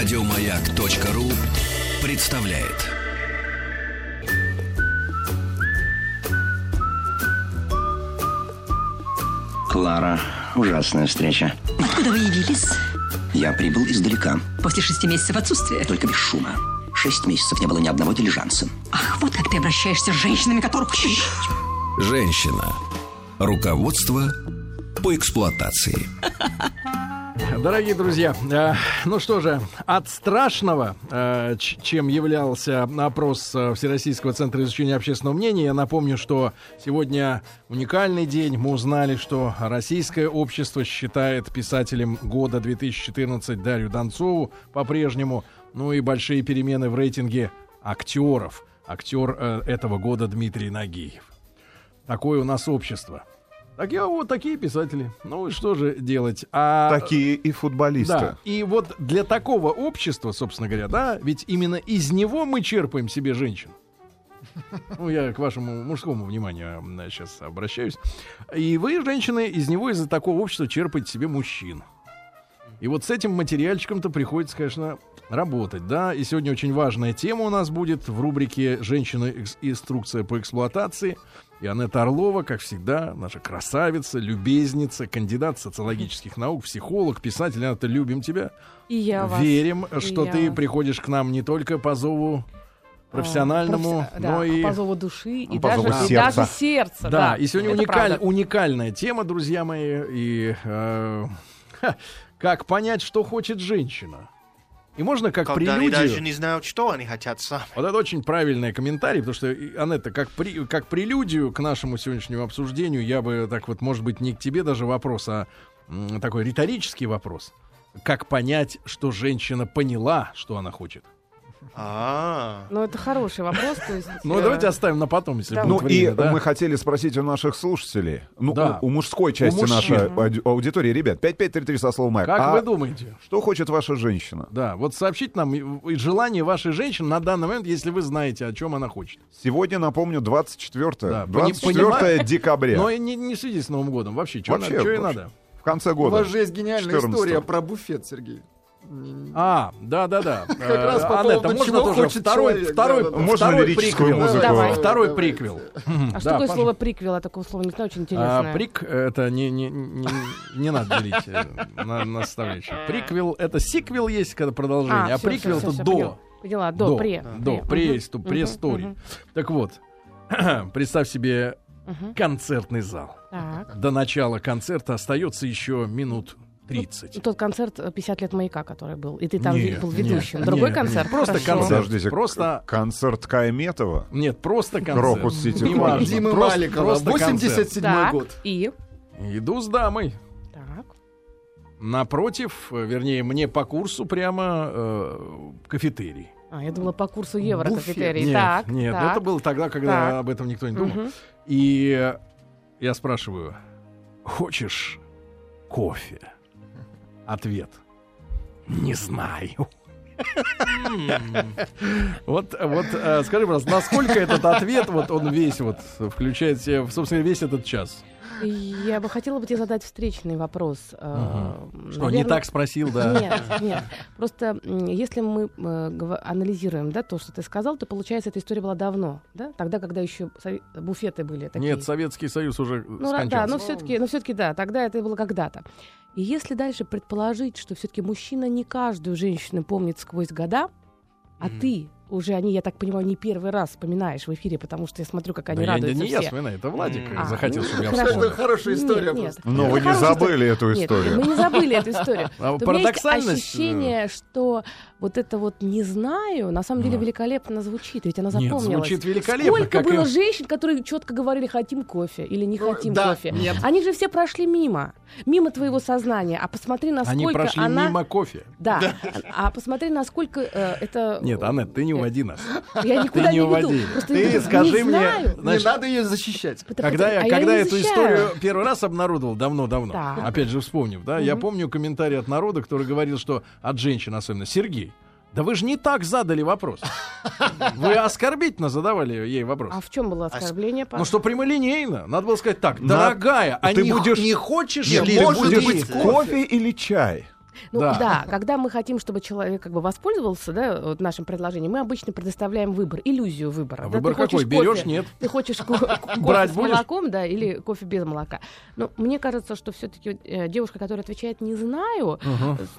Радиомаяк.ру представляет. Клара, ужасная встреча. Откуда вы явились? Я прибыл издалека, После шести месяцев отсутствия. только без шума. Шесть месяцев не было ни одного дилижанса. Ах, вот как ты обращаешься с женщинами, которых... Женщина. Руководство по эксплуатации. Дорогие друзья, э, ну что же, от страшного, э, чем являлся опрос э, Всероссийского центра изучения общественного мнения, я напомню, что сегодня уникальный день. Мы узнали, что российское общество считает писателем года 2014 Дарью Донцову по-прежнему. Ну и большие перемены в рейтинге актеров. Актер э, этого года Дмитрий Нагиев. Такое у нас общество. Так я вот такие писатели. Ну и что же делать? А, Такие и футболисты. да. И вот для такого общества, собственно говоря, да, ведь именно из него мы черпаем себе женщин. Ну, я к вашему мужскому вниманию сейчас обращаюсь. И вы, женщины, из него, из-за такого общества черпаете себе мужчин. И вот с этим материальчиком-то приходится, конечно, работать, да. И сегодня очень важная тема у нас будет в рубрике «Женщина. Экс- Инструкция по эксплуатации». И Анетта Орлова, как всегда, наша красавица, любезница, кандидат социологических наук, психолог, писатель. Анетта, любим тебя. И я вас. Верим, что я ты вас. приходишь к нам не только по зову профессиональному, А, професси- да, но и... по зову души и по даже, зову и сердца. даже сердца. Да, Да, и сегодня это уникаль- правда. уникальная тема, друзья мои. И э, ха, как понять, что хочет женщина? И можно как Когда они даже прелюдию... не знают, что они хотят сами. Вот это очень правильный комментарий, потому что, Анетта, как, при, как прелюдию к нашему сегодняшнему обсуждению, я бы так вот, может быть, не к тебе даже вопрос, а такой риторический вопрос. Как понять, что женщина поняла, что она хочет? А, Ну, это хороший вопрос. То есть, Ну, э, давайте оставим на потом, если Да. будет Ну и да? мы хотели спросить у наших слушателей, ну Да. у, у мужской части мужчин. нашей ауди- аудитории, ребят, 5533 со словом «Майк». Как А вы думаете? Что хочет ваша женщина? Да, вот сообщите нам желание вашей женщины на данный момент, если вы знаете, о чем она хочет. Сегодня, напомню, 24, Да, пони- 24 понимаю. декабря. Но не, не с Новым годом. Вообще, что Вообще, надо? В конце У года. вас же есть гениальная 14-го. история про буфет, Сергей. А, да, да, да. Как раз по поводу можно тоже хочет второй, человек, второй, да, да, да. Можно второй лирическую приквел. музыку? Давай. Второй Давай. приквел. А что Да, такое слово приквел? Я такого слова не знаю, очень А, интересное. прик это не, не, не, не надо делить э, на, на составляющие. Приквел это сиквел есть, когда продолжение, а, всё, приквел всё, это всё, до. поняла. Поняла, до, до, пре. до, пре. пре, исто- Мгм, престорий. мгм, Так вот, представь себе концертный зал. Так. До начала концерта остается еще минут 30. Тот концерт э, 50 лет маяка, который был. И ты там Нет, был нет, ведущим. Другой нет, концерт? нет, просто Хорошо. концерт. Подождите, Просто- концерт Кайметова? Нет, просто концерт. Крокус Сити Димы Маликова, просто концерт. 87 Так, год. и? Иду с дамой. Так. Напротив, вернее, мне по курсу прямо э, кафетерий. А, я думала, по курсу евро Буфет. кафетерий. Нет, так, нет, так. это было тогда, когда Так. об этом никто не думал. Мгм. И я спрашиваю, хочешь кофе? Ответ. Не знаю. Вот, вот э, скажи, пожалуйста, насколько этот ответ, вот он весь вот включает в себя, собственно, весь этот час? Я бы хотела бы тебе задать встречный вопрос. э, Что, не так спросил, да? Нет, нет. Просто если мы э, анализируем, да, то, что ты сказал, то получается, эта история была давно, да? Тогда, когда еще сове- буфеты были такие. Нет, Советский Союз уже Ну, да, да, скончался. но все-таки, но все-таки, да, тогда это было когда-то. И если дальше предположить, что все-таки мужчина не каждую женщину помнит сквозь года, а ты уже они, я так понимаю, не первый раз вспоминаешь в эфире, потому что я смотрю, как Да они я, радуются не я все. вспоминаю, это Владик А, захотел, ну, чтобы я вспомнил. Это хорошая история Нет, нет. Но Это вы не забыли эту Нет, историю. мы не забыли эту историю. А То у меня есть парадоксальность, э, ощущение, что вот это вот «не знаю» на самом деле Ага. великолепно звучит, ведь она Нет, запомнилась. звучит великолепно. Сколько как и- было женщин, которые четко говорили «хотим кофе» или «не Ну, хотим да, кофе». нет. Они же все прошли мимо, мимо твоего сознания. А посмотри, насколько Они прошли она... мимо кофе. Да, а посмотри, насколько э, это... Нет, Аннет, ты не уводи нас. Я никуда ты не не, уводи. веду. Просто Ты я скажи не мне, знаю. Значит, не надо ее защищать. Когда я, а когда не эту защищаю. историю первый раз обнародовал, давно-давно, опять же вспомнив, да, я помню комментарий от народа, который говорил, что от женщин особенно, Сергей, да вы же не так задали вопрос. Вы оскорбительно задавали ей вопрос. А в чем было оскорбление? Ну что прямолинейно. Надо было сказать так, дорогая, а ты не, будешь- не хочешь Нет, ли ты может будешь быть, кофе или чай? Ну Да. да. когда мы хотим, чтобы человек как бы воспользовался да, вот нашим предложением, мы обычно предоставляем выбор, иллюзию выбора. А Да, выбор какой? Берешь? Нет. Ты хочешь ко- кофе Брать с будешь? молоком, да, или кофе без молока. Но мне кажется, что все-таки девушка, которая отвечает «не знаю»,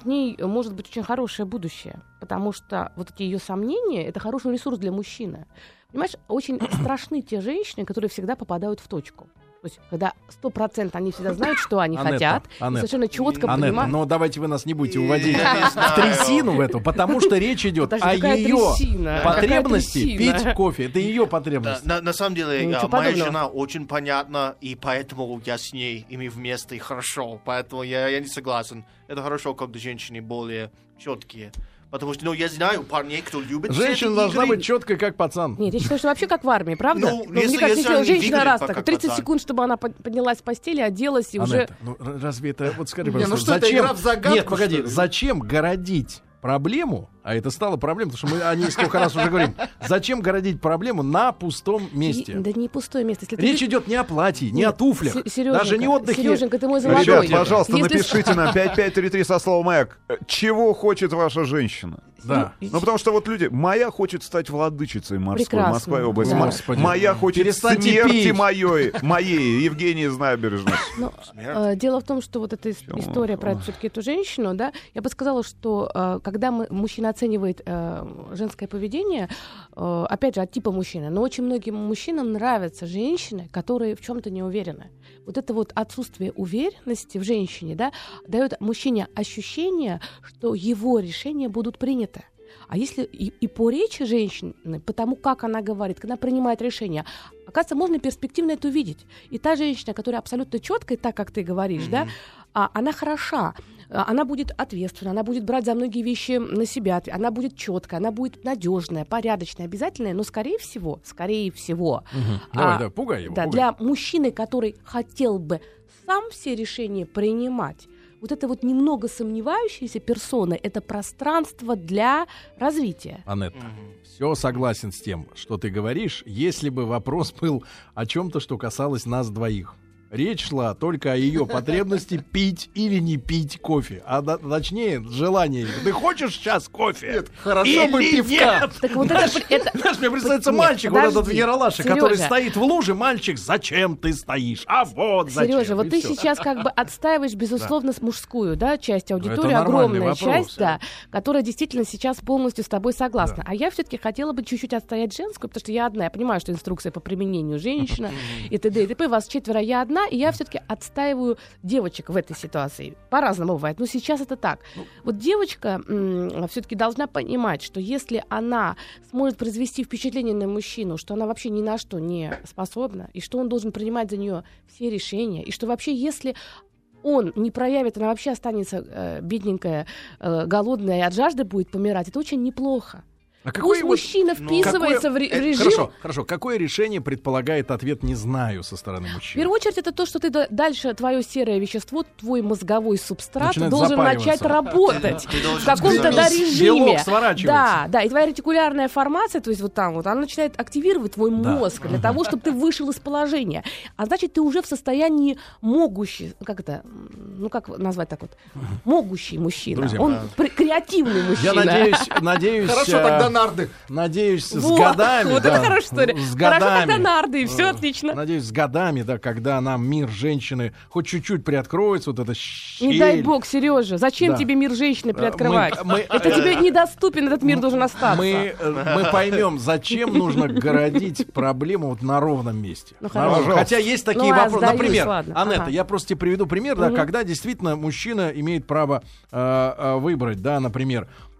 с ней э, может быть очень хорошее будущее. Потому что вот эти ее сомнения — это хороший ресурс для мужчины. Понимаешь, очень страшны те женщины, которые всегда попадают в точку. То есть, когда сто процентов они всегда знают, что они Анетта, хотят, и Анетта. совершенно четко Анетта, понимают. но давайте вы нас не будете уводить в трясину в эту, потому что речь идет Подожди, о ее трясина? потребности пить кофе. Это ее Да, потребность. на, на самом деле, Ничего а, моя подобного. жена очень понятна, и поэтому я с ней ими вместе и хорошо. Поэтому я, я не согласен. Это хорошо, когда женщины более четкие. Потому что, ну, я знаю парней, кто любит Женщина должна игры. быть четкой, как пацан. Нет, я считаю, что вообще как в армии, правда? Ну, Но если- мне кажется, если женщина раз так, 30 пацан. секунд, чтобы она под- поднялась с постели, оделась и уже... Анетта, ну р- разве это... Вот скажи, Не, пожалуйста, ну что это, зачем... игра в загадку, Нет, погоди, зачем городить проблему, а это стало проблемой, потому что мы о ней сколько раз уже говорим, зачем городить проблему на пустом месте? Да не пустое место. Если Речь идет не о платье, не о туфлях, даже не отдыхе. Серёженька, ты мой золотой. Ребят, пожалуйста, Если- напишите на 5533 со словом «Маяк». Э, Чего хочет ваша женщина? Да. Ну, потому что вот люди... Моя хочет стать владычицей морской, Прекрасно, Москва и область. да. Господи. Моя хочет Перестаньте смерти пить. моей, моей, Евгении из набережной. Ну, э, дело в том, что вот эта ис- история про все-таки эту женщину, да, я бы сказала, что э, когда мы, мужчина оценивает э, женское поведение, э, опять же, от типа мужчины, но очень многим мужчинам нравятся женщины, которые в чем-то не уверены. Вот это вот отсутствие уверенности в женщине, да, дает мужчине ощущение, что его решения будут приняты. А если и, и по речи женщины, по тому, как она говорит, она принимает решения, оказывается, можно перспективно это увидеть. И та женщина, которая абсолютно четкая, так как ты говоришь, да, а, она хороша, а, она будет ответственна, она будет брать за многие вещи на себя, она будет четкая, она будет надежная, порядочная, обязательная, но скорее всего, скорее всего, Давай, а, да, пугай его. да, пугай. для мужчины, который хотел бы сам все решения принимать, вот это вот немного сомневающаяся персона, это пространство для развития. Анетта, все согласен с тем, что ты говоришь, если бы вопрос был о чем-то, что касалось нас двоих. Речь шла только о ее потребности пить или не пить кофе. А точнее, желание. Ты хочешь сейчас кофе? Нет, хорошо бы Или пивка. нет? Так вот это, это- Знаешь, мне представляется Нет, мальчик, вот этот подожди, Яралаша, который стоит в луже. Мальчик, зачем ты стоишь? А вот зачем. Сережа, вот И ты всё. сейчас как бы отстаиваешь, безусловно, с мужскую, да, часть аудитории, это нормальный огромная вопрос. часть, да, которая действительно сейчас полностью с тобой согласна. А я все-таки хотела бы чуть-чуть отстоять женскую, потому что я одна. Я понимаю, что инструкция по применению женщина и т.д. и т.п. Вас четверо, я одна, и я все-таки отстаиваю девочек в этой ситуации. По-разному бывает, но сейчас это так. Вот девочка все-таки должна понимать, что если она сможет произвести впечатление на мужчину, что она вообще ни на что не способна, и что он должен принимать за нее все решения, и что вообще если он не проявит, она вообще останется э, бедненькая, э, голодная и от жажды будет помирать, это очень неплохо. А Пусть вот- мужчина ну, вписывается в, ре- Э, в режим. Хорошо, хорошо. Какое решение предполагает ответ «не знаю» со стороны В мужчины? первую очередь, это то, что ты да- дальше твое серое вещество, твой мозговой субстрат Начинает должен начать работать в каком-то да, режиме. Да, да, и твоя ретикулярная формация, то есть вот там вот, она начинает активировать твой Да. мозг для того, чтобы ты вышел из положения. А значит, ты уже в состоянии могущий, как это, ну как назвать так вот, могущий мужчина. Друзья Он пр- креативный мужчина. Я надеюсь, надеюсь, Хорошо, э, тогда нарды. надеюсь, с Вот, годами, Вот да, это хорошая история. с Хорошо, годами, тогда нарды, и все э, отлично. Надеюсь, с годами, да, когда нам мир женщины хоть чуть-чуть приоткроется, вот эта щель. Не дай бог, Сережа, зачем Да. тебе мир женщины приоткрывать? мы- мы- Это тебе недоступен, этот мир должен остаться. Мы, э, мы поймем, зачем нужно городить проблему вот на ровном месте. Ну, На хорошо. ровном. Хотя есть такие Ну, а, вопросы. сдаюсь, Например, ладно. Анетта, Ага. я просто тебе приведу пример, да, Мгм. когда действительно мужчина имеет право э, э, выбрать, да, например, э,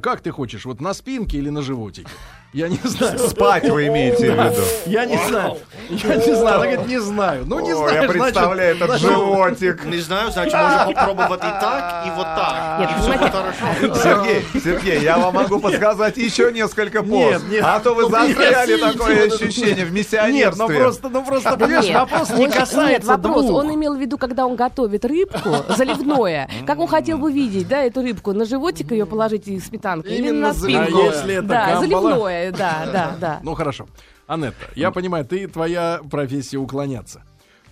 как ты хочешь, вот на спинке или на животике? Я не знаю. Спать вы имеете в виду? Я не знаю. Я не знаю. Она говорит, не знаю. Ну, не знаю. я представляю этот животик. Не знаю, значит, можно попробовать и так, и вот так. Нет, и будет хорошо. Сергей, Сергей, я вам могу подсказать еще несколько поз. Нет, нет. А то вы Ну, застряли такое ощущение в Нет, миссионерстве. ну просто, ну просто, понимаешь, Нет, вопрос не касается Нет, вопрос. Он имел в виду, когда он готовит рыбку заливное, как он хотел бы видеть, да, эту рыбку, на животик ее положить и сметанку, или Именно на заливное. спинку. А если это да, камбала? заливное, да, да, да. Ну хорошо. Анетта, я понимаю, ты твоя профессия уклоняться.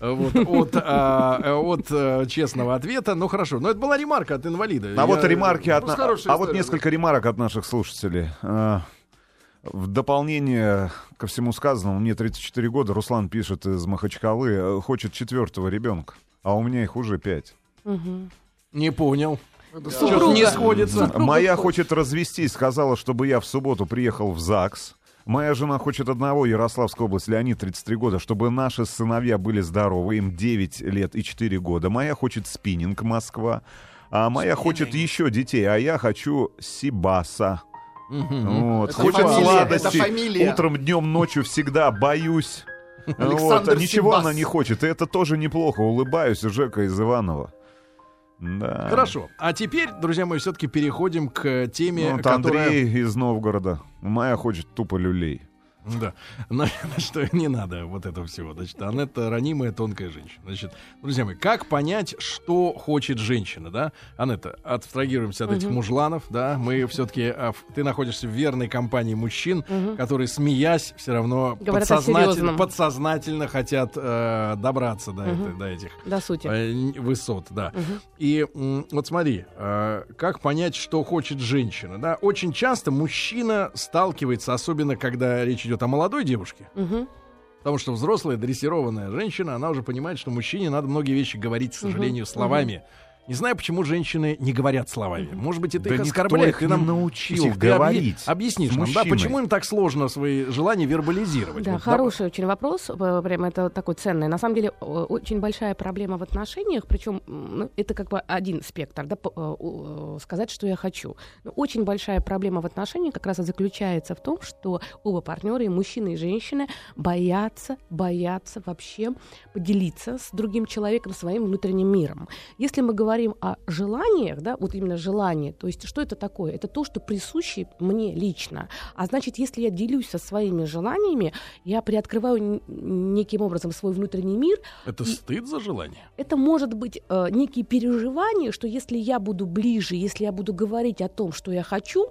э, вот, от, а, э, от э, честного ответа. Ну хорошо, но это была ремарка от инвалида. А Я- вот ремарки от... Просто на- А вот несколько ремарок от наших слушателей. В дополнение ко всему сказанному, мне 34 года, Руслан пишет из Махачкалы, хочет четвертого ребенка, а у меня их уже пять. Мгм. Не понял. Супруга. не сходится. Супруга Моя хочет. развестись, сказала, чтобы я в субботу приехал в ЗАГС. Моя жена хочет одного, Ярославская область, Леонид, 33 года, чтобы наши сыновья были здоровы, им 9 лет и 4 года. Моя хочет спиннинг, Москва. А моя хочет еще детей, а я хочу Сибаса. Вот. Это Хочет фамилия, сладости. Утром, днем, ночью всегда боюсь. Вот. Александр Ничего Сибас. она не хочет. И это тоже неплохо. Улыбаюсь, Жека из Иванова. Да. Хорошо. А теперь, друзья мои, все-таки переходим к теме, Вот которая... Андрей из Новгорода. Моя хочет тупо люлей. Да. На, на что не надо вот этого всего. Значит, Анетта ранимая, тонкая женщина. Значит, друзья мои, как понять, что хочет женщина, да? Анетта, абстрагируемся от этих мужланов, да? Мы все-таки... Ты находишься в верной компании мужчин, которые, смеясь, все равно Говорят подсознательно, подсознательно хотят э, добраться до, этой- до этих До сути. э, высот, да. И м, вот смотри, э, как понять, что хочет женщина, да? Очень часто мужчина сталкивается, особенно когда речь идет о молодой девушке, Мгм. потому что взрослая дрессированная женщина, она уже понимает, что мужчине надо многие вещи говорить, к сожалению, словами. Не знаю, почему женщины не говорят словами. Может быть, это Да их оскорбляет. их Ты не нам научил ты объи- говорить объяснишь с нам, да, почему им так сложно свои желания вербализировать? Да, Вот, хороший очень вопрос, э, прям это такой ценный. На самом деле очень большая проблема в отношениях, причем ну, это как бы один спектр, да, э, э, сказать, что я хочу. Но очень большая проблема в отношениях как раз и заключается в том, что оба партнера, и мужчина, и женщина, боятся, боятся вообще поделиться с другим человеком своим внутренним миром. Если мы говорим о желаниях, да, вот именно желание, то есть что это такое? Это то, что присуще мне лично. А значит, если я делюсь со своими желаниями, я приоткрываю неким образом свой внутренний мир. Это стыд за желание? Это может быть э, некие переживания, что если я буду ближе, если я буду говорить о том, что я хочу,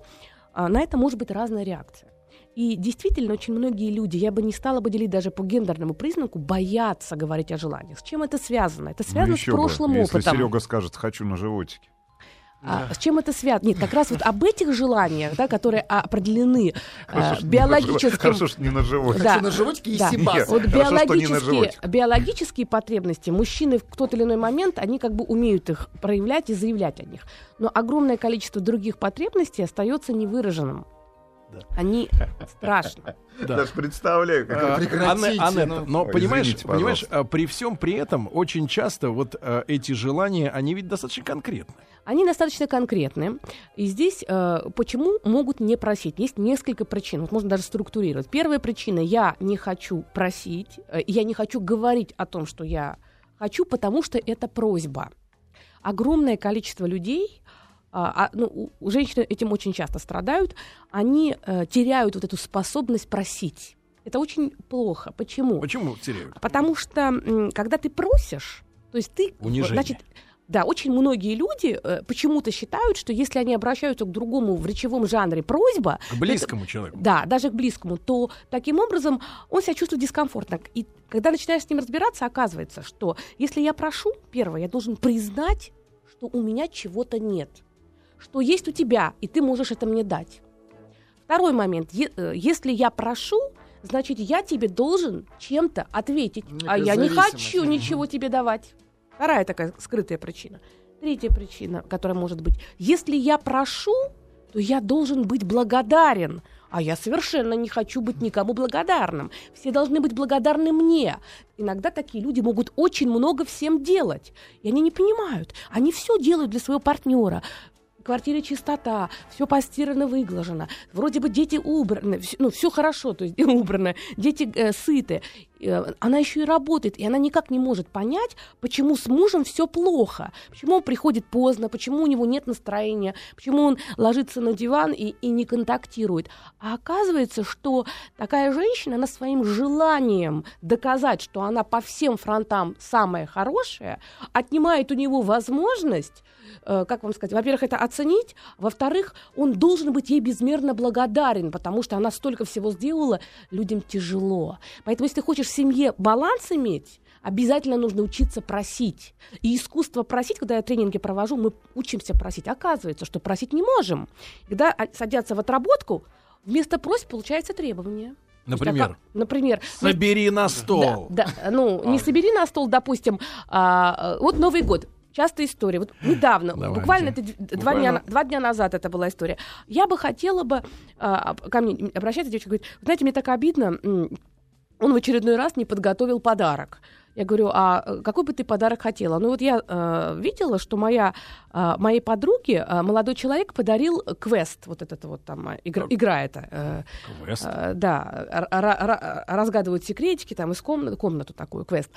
а, на это может быть разная реакция. И действительно, очень многие люди, я бы не стала бы делить даже по гендерному признаку, боятся говорить о желаниях. С чем это связано? Это Ну, связано с еще бы, прошлым если опытом. Серега скажет, хочу на животике. А, с чем это связано? Нет, как раз вот об этих желаниях, да, которые определены э, Хорошо, что не на биологическим... Хорошо, что не на животике. Да. Хочу на животике и Да. сибас. Вот Хорошо, что не на биологические, биологические потребности мужчины в тот или иной момент, они как бы умеют их проявлять и заявлять о них. Но огромное количество других потребностей остается невыраженным. Они страшно. Да. Даже представляю, как А, Прекратите, Анетта, ну. но Ой, понимаешь, извините, понимаешь, пожалуйста. а, при всем при этом очень часто вот а, эти желания, они ведь достаточно конкретны. Они достаточно конкретны. И здесь э, почему могут не просить? Есть несколько причин. Вот можно даже структурировать. Первая причина: я не хочу просить, э, я не хочу говорить о том, что я хочу, потому что это просьба. Огромное количество людей. А, а, ну, у- у женщин этим очень часто страдают. Они э, теряют вот эту способность просить. Это очень плохо. Почему? Почему теряют? Потому что когда ты просишь, то есть ты, Унижение. значит, да, очень многие люди э, почему-то считают, что если они обращаются к другому в речевом жанре просьба, К близкому человеку. да, даже к близкому, то таким образом он себя чувствует дискомфортно. И когда начинаешь с ним разбираться, оказывается, что если я прошу, первое, я должен признать, что у меня чего-то нет, что есть у тебя, и ты можешь это мне дать. Второй момент, э, если я прошу, значит, я тебе должен чем-то ответить, а Некая я не хочу ничего тебе давать. Вторая такая скрытая причина. Третья причина, которая может быть, если я прошу, то я должен быть благодарен. А я совершенно не хочу быть никому благодарным. Все должны быть благодарны мне. Иногда такие люди могут очень много всем делать. И они не понимают. Они все делают для своего партнера. Квартире чистота, все постирано, выглажено. Вроде бы дети убраны, ну, все хорошо, то есть убрано, дети э, сыты. Э, она еще и работает, и она никак не может понять, почему с мужем все плохо, почему он приходит поздно, почему у него нет настроения, почему он ложится на диван и, и не контактирует. А оказывается, что такая женщина, она своим желанием доказать, что она по всем фронтам самая хорошая, отнимает у него возможность, как вам сказать, во-первых, это оценить, во-вторых, он должен быть ей безмерно благодарен, потому что она столько всего сделала, людям тяжело. Поэтому, если ты хочешь в семье баланс иметь, Обязательно нужно учиться просить. И искусство просить, когда я тренинги провожу, мы учимся просить. Оказывается, что просить не можем. Когда а, садятся в отработку, вместо просьб получается требование. То есть, Например? а например, Собери на стол. да, да, ну, не собери на стол, допустим, а, вот Новый год. Частая история. Вот недавно, Давайте. буквально это два, дня, два дня назад это была история. Я бы хотела бы... а, ко мне обращается девочка, говорит, «Вы знаете, мне так обидно, он в очередной раз не подготовил подарок. Я говорю, а э, какой бы ты подарок хотела? Ну вот я э, видела, что моя, э, моей подруге э, молодой человек подарил квест, вот этот вот там, игра, игра эта. э, Квест. Э, да, р- р- разгадывают секретики там из комнаты, комнату такую, квест.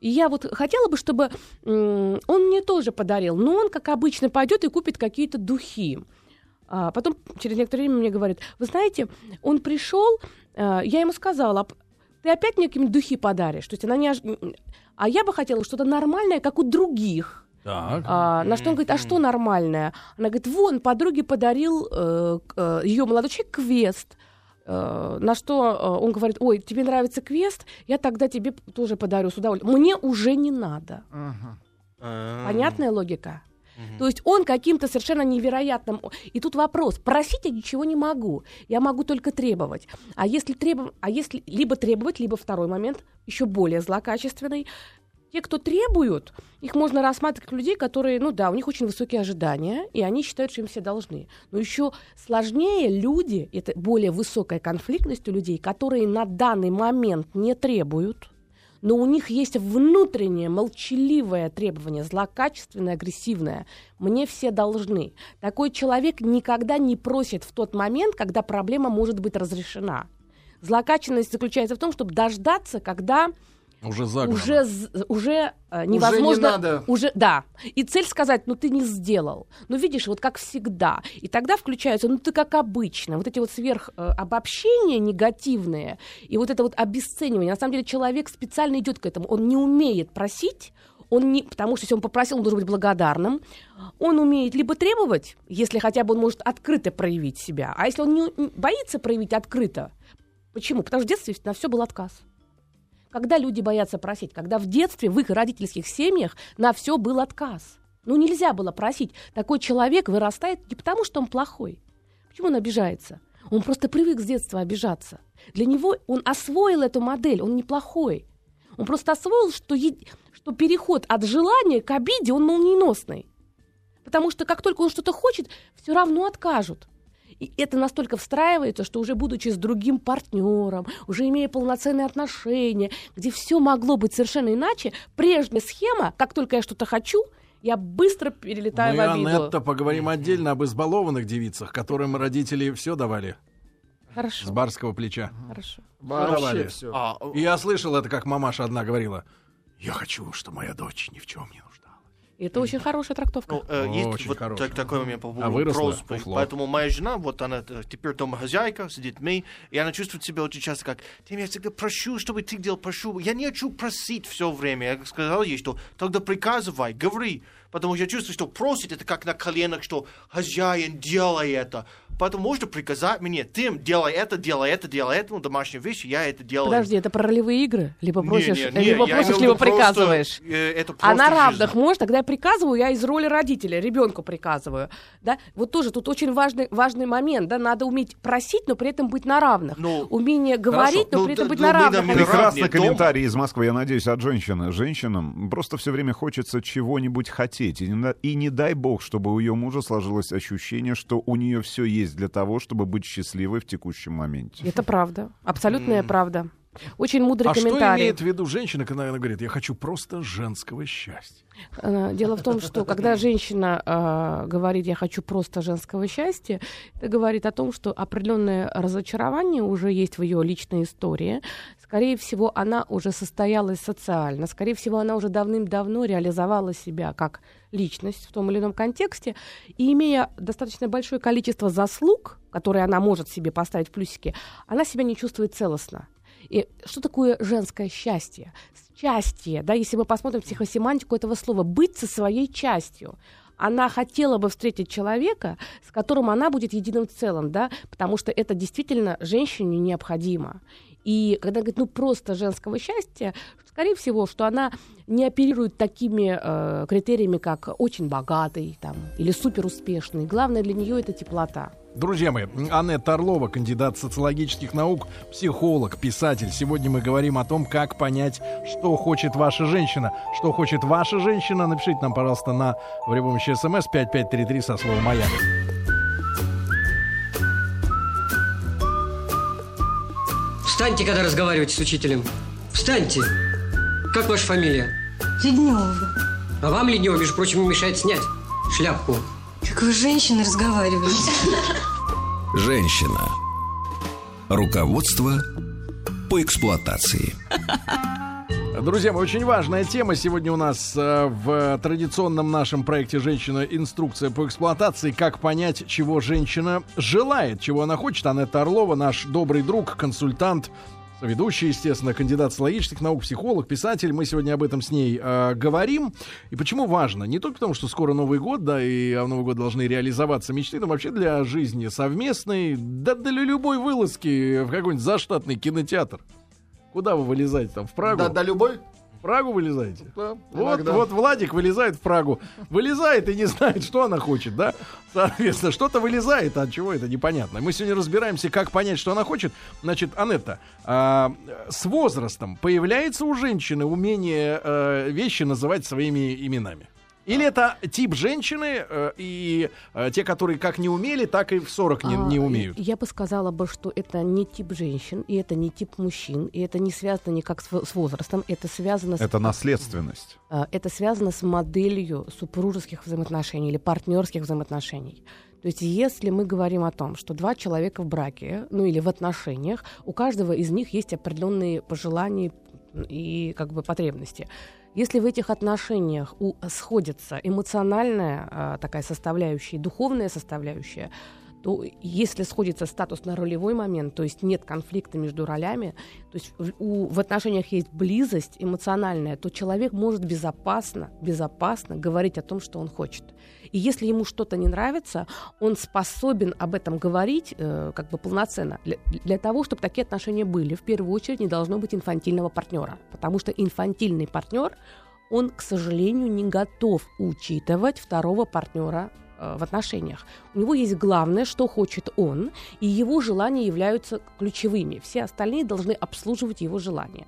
И я вот хотела бы, чтобы он мне тоже подарил, но он, как обычно, пойдет и купит какие-то духи. А потом через некоторое время мне говорит, вы знаете, он пришел, э, я ему сказала, «А п- ты опять мне какие-нибудь духи подаришь? То есть она не... ож- А я бы хотела что-то нормальное, как у других. Так. А, на что он говорит, а что нормальное? Она говорит, вон, подруге подарил ее молодой человек квест. Э, на что э, он говорит, ой, тебе нравится квест, я тогда тебе тоже подарю с удовольствием. Мне уже не надо. А, Понятная логика? То есть он каким-то совершенно невероятным... И тут вопрос. Просить я ничего не могу. Я могу только требовать. А если требовать... А если либо требовать, либо второй момент, еще более злокачественный, те, кто требуют, их можно рассматривать как людей, которые, ну да, у них очень высокие ожидания, и они считают, что им все должны. Но еще сложнее люди, это более высокая конфликтность у людей, которые на данный момент не требуют, но у них есть внутреннее молчаливое требование, злокачественное, агрессивное. Мне все должны. Такой человек никогда не просит в тот момент, когда проблема может быть разрешена. Злокачественность заключается в том, чтобы дождаться, когда Уже за городом. уже, уже э, невозможно... надо. Уже, да. И цель сказать, ну ты не сделал. Ну видишь, вот как всегда. И тогда включаются, ну ты как обычно. Вот эти вот сверхобобщения негативные и вот это вот обесценивание. На самом деле человек специально идет к этому. Он не умеет просить, он не, потому что если он попросил, он должен быть благодарным. Он умеет либо требовать, если хотя бы он может открыто проявить себя. А если он не, не боится проявить открыто, почему? Потому что в детстве на все был отказ. Когда люди боятся просить? Когда в детстве, в их родительских семьях на все был отказ. Ну, нельзя было просить. Такой человек вырастает не потому, что он плохой. Почему он обижается? Он просто привык с детства обижаться. Для него он освоил эту модель, он неплохой. Он просто освоил, что, е- что переход от желания к обиде, он молниеносный. Потому что как только он что-то хочет, все равно откажут. И это настолько встраивается, что уже будучи с другим партнером, уже имея полноценные отношения, где все могло быть совершенно иначе, прежняя схема, как только я что-то хочу, я быстро перелетаю Мы, в обиду. Анетта, поговорим отдельно об избалованных девицах, которым родители все давали с Хорошо, барского плеча. хорошо. давали. Вообще все. а, И я слышал это, как мамаша одна говорила. Я хочу, чтобы моя дочь ни в чем не Это очень хорошая трактовка. Ну, э, есть Очень вот хороший. так- такой момент по поводу А просьбы. Поэтому моя жена, вот она э, теперь домохозяйка с детьми, и она чувствует себя очень часто как, ты меня всегда прошу, чтобы ты делал, прошу. Я не хочу просить все время. Я сказал ей, что тогда приказывай, говори. Потому что я чувствую, что просить это как на коленах, что хозяин, делай это. Поэтому можно приказать мне, ты делай это, делай это, делай это, ну, домашние вещи, я это делаю. Подожди, это про ролевые игры? Либо Не, просишь, не, не, либо я просишь, либо просто, приказываешь. э, это А на равных жизнь. можешь, тогда я приказываю, я из роли родителя, ребенку приказываю. Да? Вот тоже тут очень важный, важный момент, да, надо уметь просить, но при этом быть на равных. Ну, Умение говорить, но Ну, при этом да, быть ну, на равных. не- Прекрасный дома. комментарий из Москвы, я надеюсь, от женщины. Женщинам просто все время хочется чего-нибудь хотеть. И не, и не дай бог, чтобы у ее мужа сложилось ощущение, что у нее все есть для того, чтобы быть счастливой в текущем моменте. Это правда, абсолютная правда. Очень мудрый А что комментарий. имеет в виду женщина, когда она говорит, я хочу просто женского счастья? Э, Дело в том, что когда женщина э, говорит «я хочу просто женского счастья», это говорит о том, что определенное разочарование уже есть в ее личной истории. Скорее всего, она уже состоялась социально. Скорее всего, она уже давным-давно реализовала себя как личность в том или ином контексте. И имея достаточно большое количество заслуг, которые она может себе поставить в плюсики, она себя не чувствует целостно. И что такое женское счастье? Счастье, да, если мы посмотрим психосемантику этого слова, быть со своей частью. Она хотела бы встретить человека, с которым она будет единым целым, да, потому что это действительно женщине необходимо. И когда говорит, ну просто женского счастья, скорее всего, что она не оперирует такими э, критериями, как очень богатый там, или супер успешный. Главное для нее это теплота. Друзья мои, Аннет Орлова, кандидат социологических наук, психолог, писатель. Сегодня мы говорим о том, как понять, что хочет ваша женщина. Что хочет ваша женщина, напишите нам, пожалуйста, на в помощи смс 5533 со словом «Маяк». Встаньте, когда разговариваете с учителем. Встаньте. Как ваша фамилия? Леднева. А вам, Леднева, между прочим, не мешает снять шляпку. Как вы с женщиной разговариваете? Женщина. Руководство по эксплуатации. Друзья мои, очень важная тема сегодня у нас э, в традиционном нашем проекте «Женщина. Инструкция по эксплуатации». Как понять, чего женщина желает, чего она хочет. Анетта Орлова, наш добрый друг, консультант, ведущий, естественно, кандидат логических наук, психолог, писатель. Мы сегодня об этом с ней э, говорим. И почему важно? Не только потому, что скоро Новый год, да, и в Новый год должны реализоваться мечты, но вообще для жизни совместной, да для любой вылазки в какой-нибудь заштатный кинотеатр. Куда вы вылезаете там? В Прагу? Да, да, любой. Прагу вылезаете? Да, Вот, иногда. вот Владик вылезает в Прагу. Вылезает и не знает, что она хочет, да? Соответственно, что-то вылезает, а чего это непонятно. Мы сегодня разбираемся, как понять, что она хочет. Значит, Анетта, а, с возрастом появляется у женщины умение э, вещи называть своими именами? Или это тип женщины, э, и э, те, которые как не умели, так и в 40 не, А, не умеют? Я бы сказала бы, что это не тип женщин, и это не тип мужчин, и это не связано никак с возрастом, это связано с Это наследственность. А, это связано с моделью супружеских взаимоотношений или партнерских взаимоотношений. То есть, если мы говорим о том, что два человека в браке, ну или в отношениях, у каждого из них есть определенные пожелания и как бы потребности. Если в этих отношениях у, сходится эмоциональная а, такая составляющая, духовная составляющая, если сходится статус на ролевой момент, то есть нет конфликта между ролями, то есть у- в отношениях есть близость эмоциональная, то человек может безопасно, безопасно говорить о том, что он хочет. И если ему что-то не нравится, он способен об этом говорить э, как бы полноценно. Для, для того, чтобы такие отношения были, в первую очередь не должно быть инфантильного партнера, потому что инфантильный партнер, он, к сожалению, не готов учитывать второго партнера в отношениях. У него есть главное, что хочет он, и его желания являются ключевыми. Все остальные должны обслуживать его желания.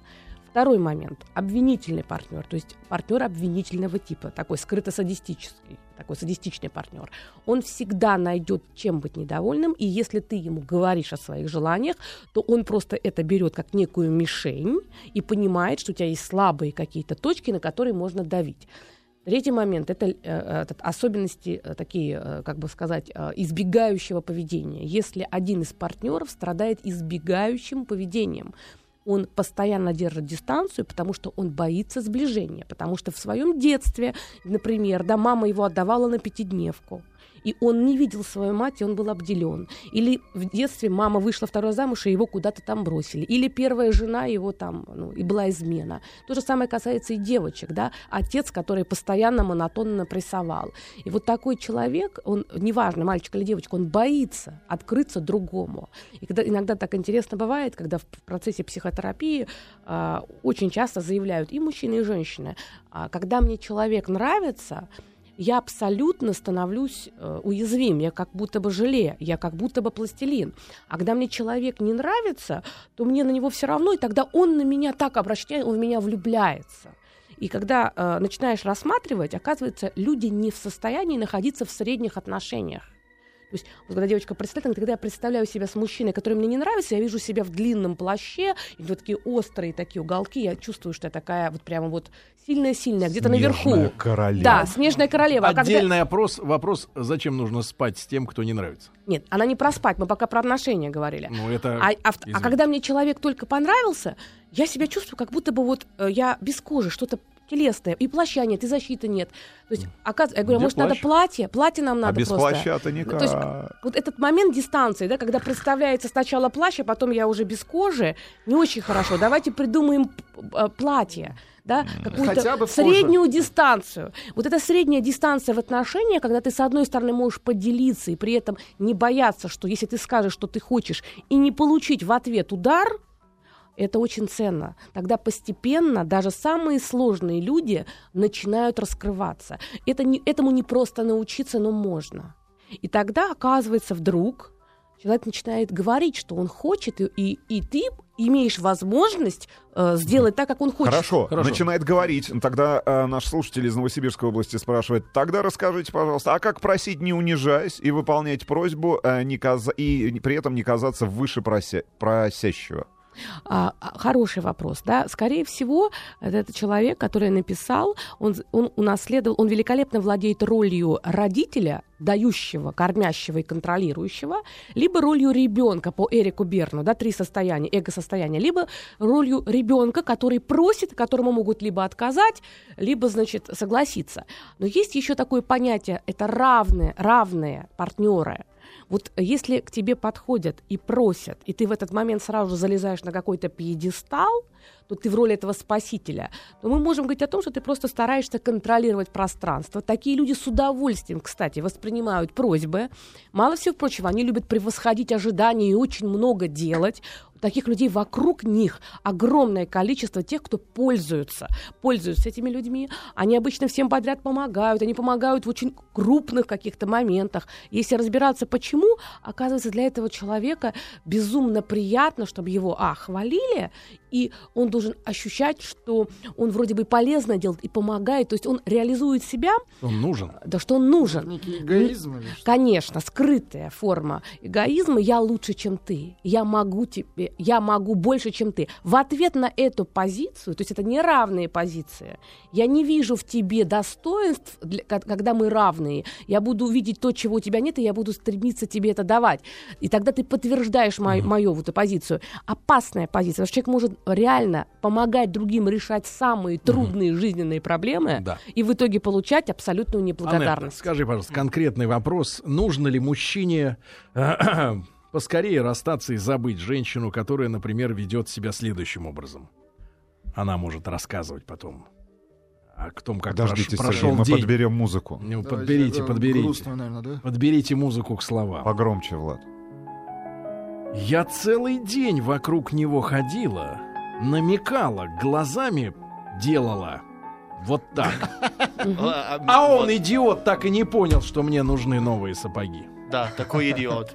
Второй момент. Обвинительный партнер, то есть партнер обвинительного типа, такой скрыто-садистический, такой садистичный партнер. Он всегда найдет чем быть недовольным, и если ты ему говоришь о своих желаниях, то он просто это берет как некую мишень и понимает, что у тебя есть слабые какие-то точки, на которые можно давить. Третий момент это э, этот, особенности э, такие, э, как бы сказать, избегающего поведения. Если один из партнеров страдает избегающим поведением, он постоянно держит дистанцию, потому что он боится сближения, потому что в своем детстве, например, да, мама его отдавала на пятидневку, и он не видел свою мать, и он был обделен. Или в детстве мама вышла второй замуж, и его куда-то там бросили. Или первая жена его там, ну, и была измена. То же самое касается и девочек, да, отец, который постоянно монотонно прессовал. И вот такой человек, он, неважно, мальчик или девочка, он боится открыться другому. И когда иногда так интересно бывает, когда в процессе психотерапии а, очень часто заявляют и мужчины, и женщины, а, когда мне человек нравится, я абсолютно становлюсь э, уязвим, я как будто бы желе, я как будто бы пластилин. А когда мне человек не нравится, то мне на него все равно, и тогда он на меня так обращает, он в меня влюбляется. И когда э, начинаешь рассматривать, оказывается, люди не в состоянии находиться в средних отношениях. То есть, вот когда девочка представляет, когда я представляю себя с мужчиной, который мне не нравится, я вижу себя в длинном плаще, и вот такие острые такие уголки, я чувствую, что я такая вот прямо вот сильная-сильная, где-то Снежная наверху. королева. Да, снежная королева. А когда- Отдельный опрос, вопрос, зачем нужно спать с тем, кто не нравится? Нет, она не про спать, мы пока про отношения говорили. Ну, это... А, а а когда мне человек только понравился, я себя чувствую, как будто бы вот э, я без кожи, что-то телесное, и плаща нет, и защиты нет. То есть, оказывается, я говорю, Где может, надо плащ? платье? Платье нам А надо без просто. плаща-то никак. То есть, вот этот момент дистанции, да, когда представляется сначала плащ, а потом я уже без кожи, не очень хорошо. Давайте придумаем э, платье. Да, какую-то среднюю дистанцию. Вот эта средняя дистанция в отношениях, когда ты, с одной стороны, можешь поделиться и при этом не бояться, что если ты скажешь, что ты хочешь, и не получить в ответ удар, Это очень ценно. Тогда постепенно даже самые сложные люди начинают раскрываться. Это не, этому не просто научиться, но можно. И тогда, оказывается, вдруг человек начинает говорить, что он хочет, и, и, и ты имеешь возможность э, сделать так, как он хочет. Хорошо, Хорошо. начинает говорить. Тогда э, наш слушатель из Новосибирской области спрашивает, тогда расскажите, пожалуйста, а как просить, не унижаясь, и выполнять просьбу, э, не каза- и при этом не казаться выше прося- просящего? А, а, хороший вопрос, да. Скорее всего, этот человек, который написал, он, он унаследовал, он великолепно владеет ролью родителя, дающего, кормящего и контролирующего, либо ролью ребенка по Эрику Берну, да, три состояния, эго-состояния, либо ролью ребенка, который просит, которому могут либо отказать, либо, значит, согласиться. Но есть еще такое понятие, это равные, равные партнеры. Вот если к тебе подходят и просят, и ты в этот момент сразу же залезаешь на какой-то пьедестал, то ты в роли этого спасителя, то мы можем говорить о том, что ты просто стараешься контролировать пространство. Такие люди с удовольствием, кстати, воспринимают просьбы. Мало всего прочего, они любят превосходить ожидания и очень много делать. Таких людей вокруг них огромное количество тех, кто пользуются, пользуются этими людьми. Они обычно всем подряд помогают, они помогают в очень крупных каких-то моментах. Если разбираться, почему, оказывается, для этого человека безумно приятно, чтобы его, а, хвалили, и он должен ощущать, что он вроде бы полезно делает и помогает, то есть он реализует себя, Он нужен. да что он нужен. Некий эгоизм или что? Конечно, скрытая форма эгоизма. Я лучше, чем ты. Я могу тебе, я могу больше, чем ты. В ответ на эту позицию, то есть это неравные позиции, я не вижу в тебе достоинств, для- ко- когда мы равные. Я буду видеть то, чего у тебя нет, и я буду стремиться тебе это давать. И тогда ты подтверждаешь мою, мою вот эту позицию. Опасная позиция. Потому что человек может реально помогать другим решать самые трудные жизненные проблемы Да. и в итоге получать абсолютную Анетта, неблагодарность. скажи, пожалуйста, конкретный вопрос. Нужно ли мужчине поскорее расстаться и забыть женщину, которая, например, ведет себя следующим образом? Она может рассказывать потом о том, как Подождите, прош- Сергей, прошел мы день. подберем музыку. Ну, Давайте, подберите, э, подберите. Грустную, наверное, да? Подберите музыку к словам. Погромче, Влад. Я целый день вокруг него ходила, намекала, глазами делала. Вот так. А он, идиот, так и не понял, что мне нужны новые сапоги. Да, такой идиот.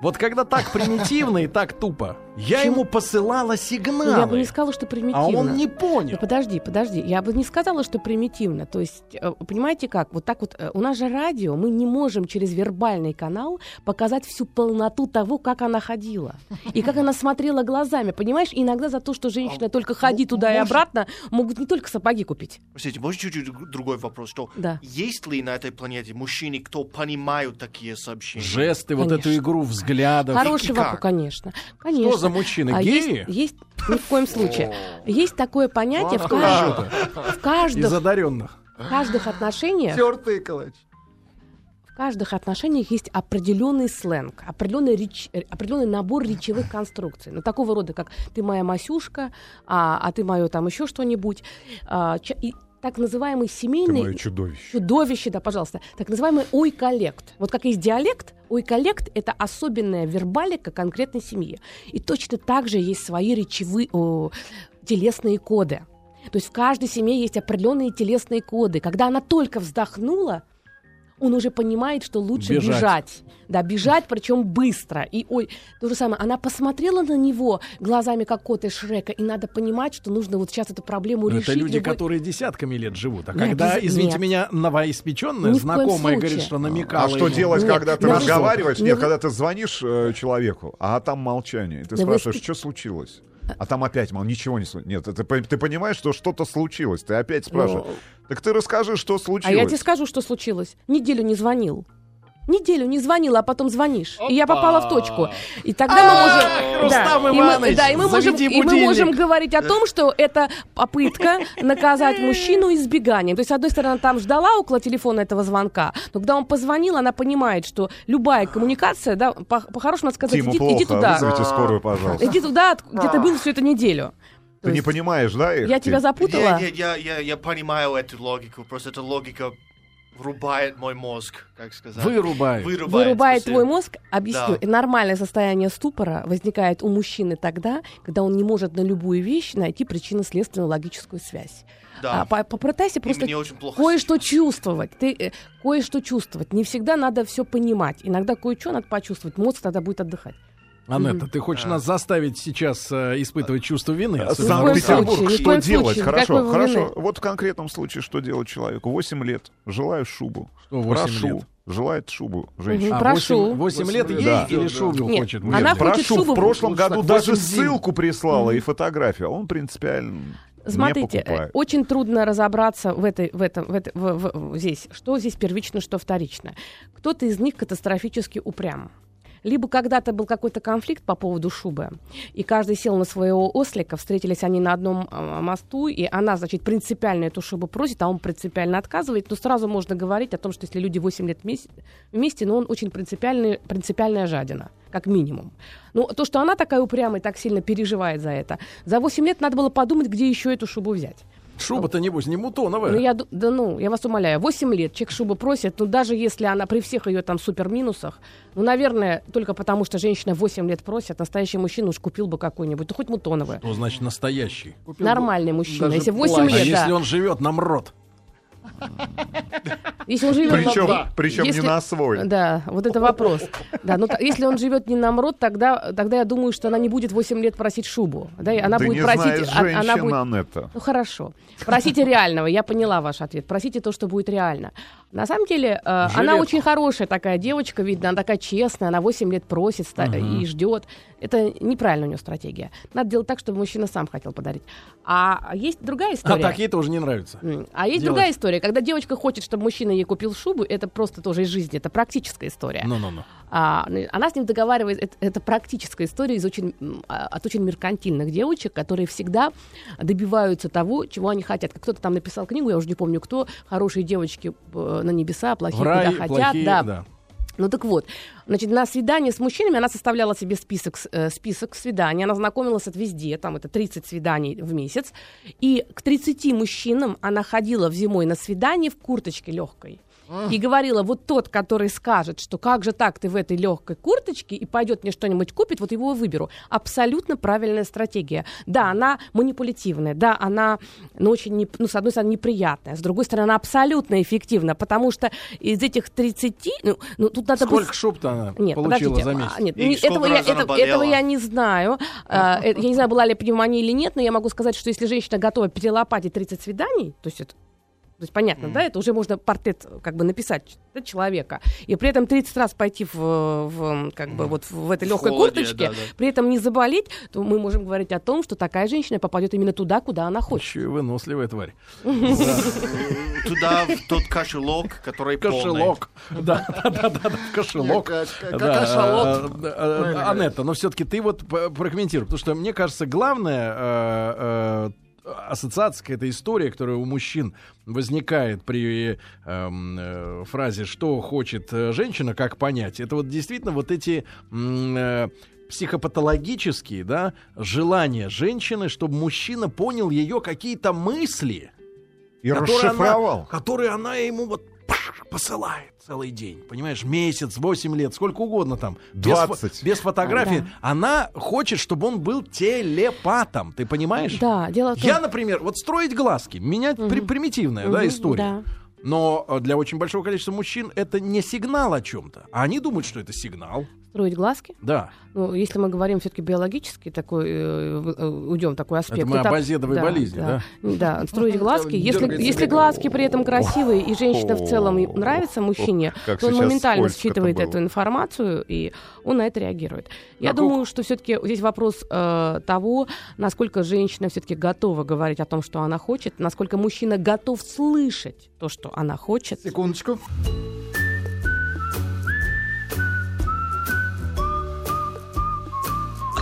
Вот когда так примитивно и так тупо, я Почему? ему посылала Ну, сигналы, я бы не сказала, что а примитивно. он не понял. Ну, подожди, подожди. Я бы не сказала, что примитивно. То есть, э, понимаете как? Вот так вот, э, у нас же радио, мы не можем через вербальный канал показать всю полноту того, как она ходила. И как она смотрела глазами. Понимаешь, иногда за то, что женщина только ходи туда и может- обратно, могут не только сапоги купить. Простите, может чуть-чуть друг- другой вопрос, что Да. есть ли на этой планете мужчины, кто понимают такие сообщения? Жесты, вот эту Конечно. игру взглядов. Хороший вопрос, конечно. Конечно. Что за мужчины? А Геи? есть, есть, ни в коем случае. Есть такое понятие в, Кто кажд- же-то? в каждых, Из одаренных. в каждых отношениях. Тертый калач. В каждых отношениях есть определенный сленг, определенный, реч- э, определенный набор речевых конструкций. Ну, такого рода, как «ты моя Масюшка», а, а ты мое там еще что-нибудь. А, и так называемый Ты семейный... мое чудовище. Чудовище, да, пожалуйста. Так называемый ой-коллект. Вот как есть диалект, ой-коллект — это особенная вербалика конкретной семьи. И точно так же есть свои речевые, о, телесные коды. То есть в каждой семье есть определенные телесные коды. Когда она только вздохнула, он уже понимает, что лучше Бежать. бежать. Да, бежать, причем быстро. И ой, то же самое. Она посмотрела на него глазами, как кот из Шрека, и надо понимать, что нужно вот сейчас эту проблему Но решить. это люди, любой- которые десятками лет живут. А Нет, когда, без- извините нет. меня, новоиспеченная Ни знакомая говорит, что намекала А что ему. делать, Нет, когда ты ну, разговариваешь? ну, Нет, вы- когда ты звонишь э, человеку, а там молчание. И ты Да вы спрашиваешь, спи- что случилось? А там опять мол, ничего не случилось. Нет, это, ты понимаешь, что что-то случилось. Ты опять спрашиваешь. Так ты расскажи, что А случилось. я тебе скажу, что случилось. Неделю не звонил. Неделю не звонила, а потом звонишь. И я попала в точку. И тогда мы можем... Да, и мы, да, и мы можем, и мы можем говорить о том, что это попытка наказать мужчину избеганием. То есть, с одной стороны, она там ждала около телефона этого звонка, но когда он позвонил, она понимает, что любая коммуникация, да, по- по-хорошему надо сказать, иди, плохо, иди туда. вызовите скорую, пожалуйста. Иди туда, где ты был всю эту неделю. То Ты не понимаешь, да, их? Я тебя запутала? Нет, нет, я, я, я понимаю эту логику, просто эта логика врубает мой мозг, как сказать. Вырубает. Вырубает, Вырубает спасибо. твой мозг, объясню. Да. Нормальное состояние ступора возникает у мужчины тогда, когда он не может на любую вещь найти причинно-следственную логическую связь. Да. А, по- попытайся просто кое-что чувствовать. Ты э, кое-что чувствовать. Не всегда надо все понимать. Иногда кое-что надо почувствовать. Мозг тогда будет отдыхать. Анетта, ты хочешь нас заставить сейчас э, испытывать чувство вины? Коем Санкт-Петербург, что делать? случае, Хорошо, хорошо. вины. Вот в конкретном случае, что делать человеку? 8 лет. Желаю шубу. Что 8 Прошу. лет? Желает шубу женщина. А, Прошу. 8, лет ей Да. или шубу Нет, хочет? она мужчина? хочет Прошу, шубу. в прошлом году даже 8 ссылку прислала и фотографию, а он принципиально Смотрите, не покупает. э, очень трудно разобраться в этой, в этом, в этой- в- в- в- здесь, что здесь первично, что вторично. Кто-то из них катастрофически упрям. Либо когда-то был какой-то конфликт по поводу шубы, и каждый сел на своего ослика, встретились они на одном а, мосту, и она, значит, принципиально эту шубу просит, а он принципиально отказывает, то сразу можно говорить о том, что если люди 8 лет вместе но он очень принципиальный, принципиальная жадина, как минимум. Ну, то, что она такая упрямая и так сильно переживает за это, за 8 лет надо было подумать, где еще эту шубу взять. Шуба-то, небось, не мутоновая. Ну, я, да ну, я вас умоляю, 8 лет человек шубу просит, ну, даже если она при всех ее там супер минусах, ну, наверное, только потому, что женщина 8 лет просит, настоящий мужчина уж купил бы какой-нибудь, ну, хоть мутоновый. Что значит настоящий? Нормальный мужчина. даже Если 8 А лет, если да. он живет на мрот? Если он живет Причем, на- причем если- не на свой. Да, вот это вопрос. Да, ну, та- если он живет не на мрот, тогда, тогда я думаю, что она не будет 8 лет просить шубу. Да, и она Ты будет не просить... знаешь а- она будет- Анетта. Ну хорошо. Просите реального, я поняла ваш ответ. Просите то, что будет реально. На самом деле, э, она очень хорошая такая девочка, видно, она такая честная, она 8 лет просит ста- и ждет. Это неправильная у нее стратегия. Надо делать так, чтобы мужчина сам хотел подарить. А есть другая А история. так ей тоже не нравится. А есть делать. другая история. Когда девочка хочет, чтобы мужчина ей купил шубу, это просто тоже из жизни, это практическая история. Ну-ну-ну. А, ну, она с ним договаривается, это, это практическая история из очень, а, от очень меркантильных девочек, которые всегда добиваются того, чего они хотят. Кто-то там написал книгу, я уже не помню кто, «Хорошие девочки э, на небеса, плохие В рай, куда хотят». плохие, да. да. Ну так вот, значит, на свидание с мужчинами она составляла себе список, э, список свиданий, она знакомилась от везде, там это 30 свиданий в месяц, и к 30 мужчинам она ходила в зимой на свидание в курточке легкой. И говорила, вот тот, который скажет, что как же так ты в этой легкой курточке и пойдет мне что-нибудь купит, вот его и выберу. Абсолютно правильная стратегия. Да, она манипулятивная, да, она, ну, очень, не- ну, с одной стороны, неприятная, с другой стороны, она абсолютно эффективна, потому что из этих 30, ну, ну, тут надо быть- Сколько шуб-то она нет, получила подождите. за месяц? А, нет, И не- этого, я, раз она это- болела? этого я не знаю. А, э, я не знаю, была ли пневмония или нет, но я могу сказать, что если женщина готова перелопатить 30 свиданий, то есть это то есть понятно, да, это уже можно портрет как бы написать да, человека. И при этом 30 раз пойти в, в, как бы вот в этой легкой холоде, курточке, да, да. при этом не заболеть, то мы можем говорить о том, что такая женщина попадет именно туда, куда она хочет. Еще и выносливая тварь. Туда, в тот кошелок, который полный. Кошелок. Да, да, да, кошелок. А, Анетта, но все-таки ты вот прокомментируй, потому что мне кажется, главная э, э, ассоциация, какая-то история, которая у мужчин возникает при эм, э, фразе «что хочет э, женщина», как понять, это вот действительно вот эти э, психопатологические, да, желания женщины, чтобы мужчина понял ее какие-то мысли, И которые расшифровал. Она, которые она ему вот пш, посылает целый день. Понимаешь, месяц, 8 лет, сколько угодно там. Без фо- 20. Без, фотографии. Да. Она хочет, чтобы он был телепатом. Ты понимаешь? Да, дело в том... Я, например, вот строить глазки. Меня при- примитивная да, Мгм, история. да. Но э, для очень большого количества мужчин это не сигнал о чем-то. А они думают, что это сигнал. Строить глазки? Да. Ну, если мы говорим все-таки биологически, такой, э, э, уйдем такой аспект. Это мы о базедовой болезни, да? Да, строить глазки. Если, если глазки при этом красивые, и женщина в целом нравится мужчине, то он моментально считывает эту информацию, и он на это реагирует. Я А думаю, что все-таки здесь вопрос э, того, насколько женщина все-таки готова говорить о том, что она хочет, насколько мужчина готов слышать то, что она хочет. Секундочку.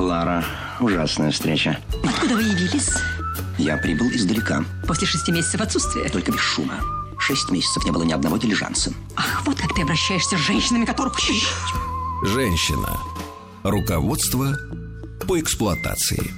Клара, ужасная встреча. Откуда вы явились? Я прибыл издалека, После шести месяцев отсутствия. только без шума. Шесть месяцев не было ни одного дилижанса. Ах, вот как ты обращаешься с женщинами, которых... Женщина. Руководство по эксплуатации.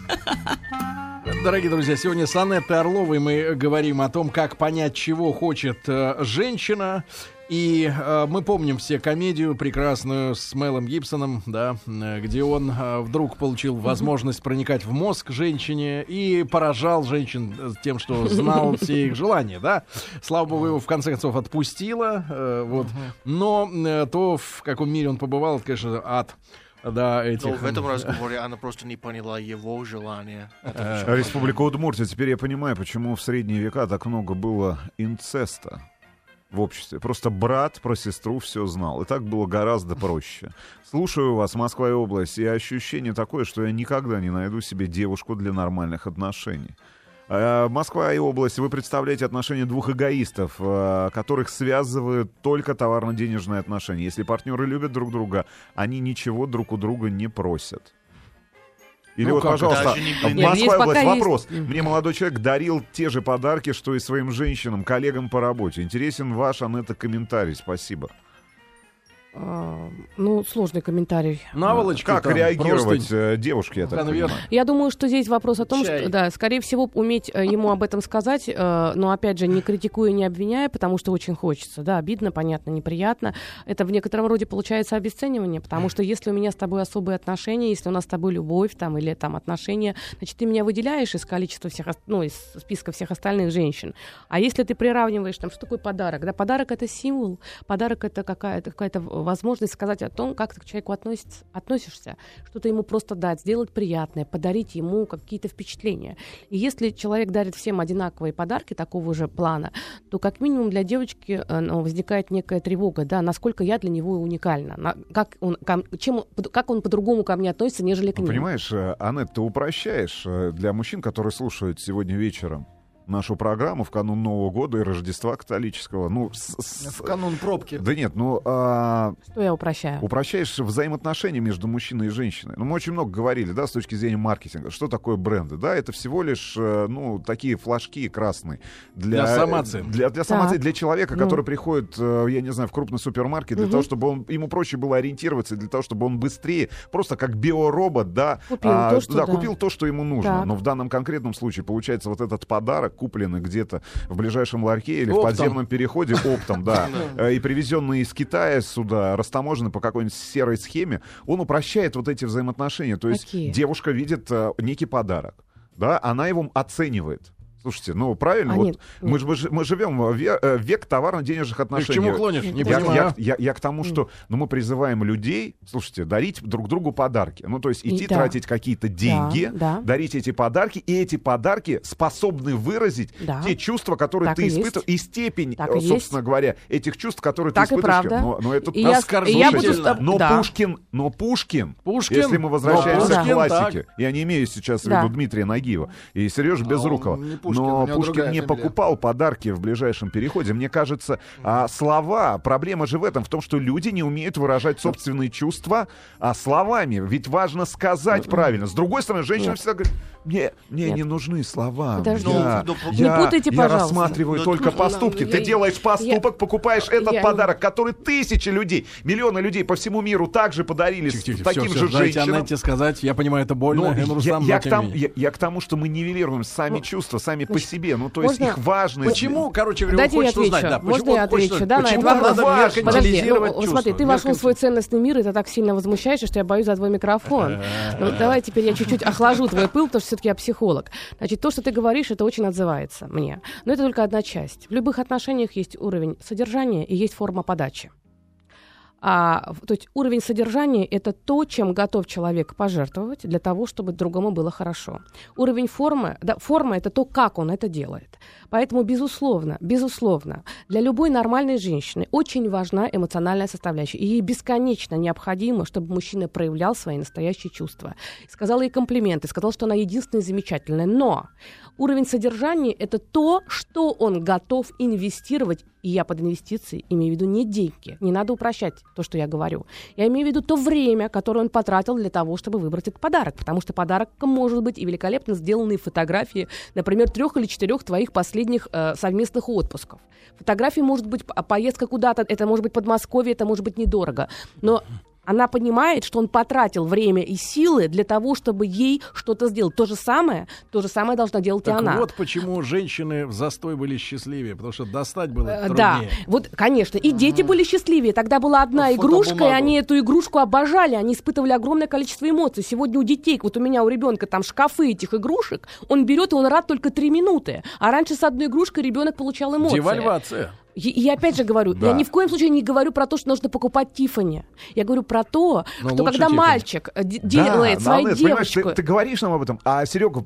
Дорогие друзья, сегодня с Анеттой Орловой мы говорим о том, как понять, чего хочет э, женщина. И э, мы помним все комедию прекрасную с Мелом Гибсоном, да, э, где он э, вдруг получил возможность проникать в мозг женщине и поражал женщин э, тем, что знал все их желания, да. Слава богу, его в конце концов отпустила, э, вот. Но э, то, в каком мире он побывал, это, конечно, ад. Да, этих... Но в этом разговоре она просто не поняла его желания. Э, Республика Удмуртия. Теперь я понимаю, почему в средние века так много было инцеста в обществе. Просто брат про сестру все знал. И так было гораздо проще. Слушаю вас, Москва и область, и ощущение такое, что я никогда не найду себе девушку для нормальных отношений. Э, Москва и область, вы представляете отношения двух эгоистов, э, которых связывают только товарно-денежные отношения. Если партнеры любят друг друга, они ничего друг у друга не просят. Или Ну, вот, как пожалуйста, не в область, пока вопрос. есть. Мне молодой человек дарил те же подарки, что и своим женщинам, коллегам по работе. Интересен ваш, Анетта, комментарий. Спасибо. А, Ну, сложный комментарий. Наволочки Как там, реагировать простынь. э, девушке, я так Конверт. понимаю? Я думаю, что здесь вопрос о том, Чай. что, да, скорее всего, уметь э, ему об этом сказать, э, но, опять же, не критикуя, не обвиняя, потому что очень хочется. Да, обидно, понятно, неприятно. Это в некотором роде получается обесценивание, потому что если у меня с тобой особые отношения, если у нас с тобой любовь там, или там отношения, значит, ты меня выделяешь из количества всех, ну, из списка всех остальных женщин. А если ты приравниваешь, там, что такое подарок? Да, подарок — это символ, подарок — это какая-то какая возможность сказать о том, как ты к человеку относится, относишься, что-то ему просто дать, сделать приятное, подарить ему какие-то впечатления. И если человек дарит всем одинаковые подарки такого же плана, то как минимум для девочки э, ну, возникает некая тревога, да, насколько я для него уникальна, на- как он, ко- чем, как он по-другому ко мне относится, нежели к Ну, нему. Понимаешь, э, Анет, ты упрощаешь э, для мужчин, которые слушают сегодня вечером нашу программу в канун Нового года и Рождества католического. Ну, с- с- В канун пробки. да нет, ну, а, Что я упрощаю? упрощаешь взаимоотношения между мужчиной и женщиной. Ну, мы очень много говорили, да, с точки зрения маркетинга. Что такое бренды? Да, это всего лишь, э, ну, такие флажки красные. Для, Для самооценки. Для, для самооценки, для человека, Ну. который приходит, э, я не знаю, в крупный супермаркет, для того, чтобы он, ему проще было ориентироваться, для того, чтобы он быстрее, просто как биоробот, да, Купил то, что да, да. купил то, что ему нужно. Так. Но в данном конкретном случае, получается, вот этот подарок, купленный где-то в ближайшем ларьке или в Оптом. подземном переходе оптом, да, э, и привезенный из Китая сюда, растаможенный по какой-нибудь серой схеме, он упрощает вот эти взаимоотношения. То есть девушка видит э, некий подарок, да, она его оценивает. Слушайте, ну правильно, А, вот нет, мы, ж- мы, ж- мы живем в ве- э, век товарно-денежных Ты к отношений. чему клонишь? Не Я, понимаю. я- я- я к тому, что ну, мы призываем людей, слушайте, дарить друг другу подарки. Ну, то есть идти И да. тратить какие-то деньги, да. дарить эти подарки, и эти подарки способны выразить Да. те чувства, которые Так ты и испытываешь, и степень, Так э, и собственно говоря, этих чувств, которые Так ты и испытываешь. правда. Но, но это И я, и я буду... Но да. Пушкин, но Пушкин, Пушкин, если мы возвращаемся но к классике, так. я не имею сейчас в Да. виду Дмитрия Нагиева и Сережу А Безрукова, Пушкин, но Пушкин не покупал подарки в ближайшем переходе. Мне кажется, а, слова, проблема же в этом, в том, что люди не умеют выражать собственные чувства а, словами. Ведь важно сказать правильно. С другой стороны, женщина всегда говорит, мне, мне Нет. не нужны слова. Подожди. Я, Ну, ну, не я- путайте, я пожалуйста. рассматриваю Ну, только ну, поступки. ну, Ты я- делаешь поступок, покупаешь этот я- подарок, который тысячи людей, миллионы людей по всему миру также подарили с Тихо-тихо, таким всё, же всё, дайте женщинам. Анетте сказать. Я понимаю, это больно. Ну, Эмир я, я но к не менее. я, я к тому, что мы нивелируем сами чувства, сами по себе. Ну, то есть можно- их важность. Почему, короче говоря, Дайте я хочет узнать, да, Можно почему я хочет отвечу? Да, на почему этот вопрос. Подожди, ну, чувства? смотри, ты вошел в свой ценностный мир, и ты так сильно возмущаешься, что я боюсь за твой микрофон. Ну, давай теперь я чуть-чуть охлажу твой пыл, потому что все-таки я психолог. Значит, то, что ты говоришь, это очень отзывается мне. Но это только одна часть. В любых отношениях есть уровень содержания и есть форма подачи. А, то есть уровень содержания – это то, чем готов человек пожертвовать для того, чтобы другому было хорошо. Уровень формы, да, форма – это то, как он это делает. Поэтому, безусловно, безусловно, для любой нормальной женщины очень важна эмоциональная составляющая. И ей бесконечно необходимо, чтобы мужчина проявлял свои настоящие чувства. Сказал ей комплименты, сказал, что она единственная замечательная. Но уровень содержания – это то, что он готов инвестировать. И я под инвестиции имею в виду не деньги. Не надо упрощать то, что я говорю. Я имею в виду то время, которое он потратил для того, чтобы выбрать этот подарок. Потому что подарком может быть и великолепно сделанные фотографии, например, трех или четырех твоих последних э, совместных отпусков. Фотографии может быть поездка куда-то, это может быть Подмосковье, это может быть недорого. Но Она понимает, что он потратил время и силы для того, чтобы ей что-то сделать. То же самое, то же самое должна делать Так и она. вот почему женщины в застой были счастливее, потому что достать было Э, труднее. Да, вот, конечно. И дети были счастливее. Тогда была одна Ну, игрушка, и они эту игрушку обожали. Они испытывали огромное количество эмоций. Сегодня у детей, вот у меня у ребенка там шкафы этих игрушек, он берет, и он рад только три минуты. А раньше с одной игрушкой ребенок получал эмоции. Девальвация. И, опять же говорю, Да. я ни в коем случае не говорю про то, что нужно покупать Тифани. Я говорю про то, Но что лучше когда Tiffany. мальчик э, Да, делает да, свою девочку... ты, ты говоришь нам об этом, а Серега,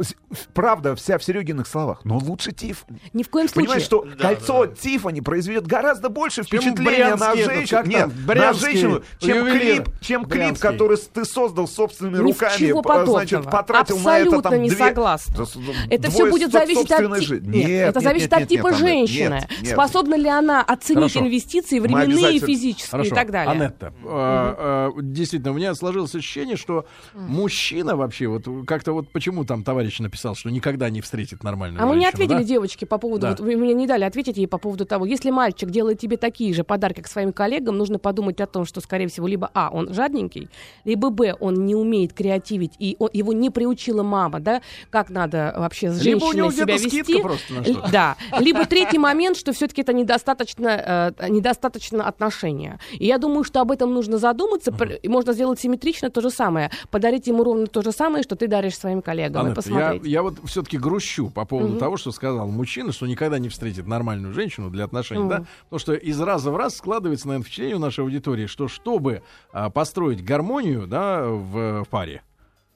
с- правда, вся в Серегиных словах. Но лучше Тиффани. Ни в коем случае. Понимаешь, что Да, кольцо Тиффани произведет гораздо больше Чем впечатления на женщину, нет, на женщину, чем ювелир. клип, чем клип, Брянский. который ты создал собственными руками, Ничего п- значит, потратил на это Абсолютно там не две- согласна. Да, Это все будет зависеть от жизни. Нет, Нет, это зависит нет, от типа нет, женщины. нет, нет. Способна ли она оценить Хорошо. инвестиции временные, физические Хорошо. и так далее. Анетта, э, э, действительно, у меня сложилось ощущение, что мужчина вообще, вот как-то вот почему там товарищ написал, что никогда не встретит нормальную А мы не ответили да? девочке по поводу, Да. вот вы мне не дали ответить ей по поводу того, если мальчик делает тебе такие же подарки к своим коллегам, нужно подумать о том, что, скорее всего, либо А, он жадненький, либо Б, он не умеет креативить, и он- его не приучила мама, да, как надо вообще с Либо у женщиной него себя где-то вести. скидка просто на что-то. Да. Либо третий момент, что все-таки это недостаточно, э, недостаточно отношения. И я думаю, что об этом нужно задуматься, пр- и можно сделать симметрично то же самое. Подарить ему ровно то же самое, что ты даришь своим коллегам, и Анетта, я, посмотреть. я вот все-таки грущу по поводу Мгм. того, что сказал мужчина, что никогда не встретит нормальную женщину для отношений, Мгм. да? Потому что из раза в раз складывается, наверное, впечатление у нашей аудитории, что чтобы а, построить гармонию, да, в, в паре,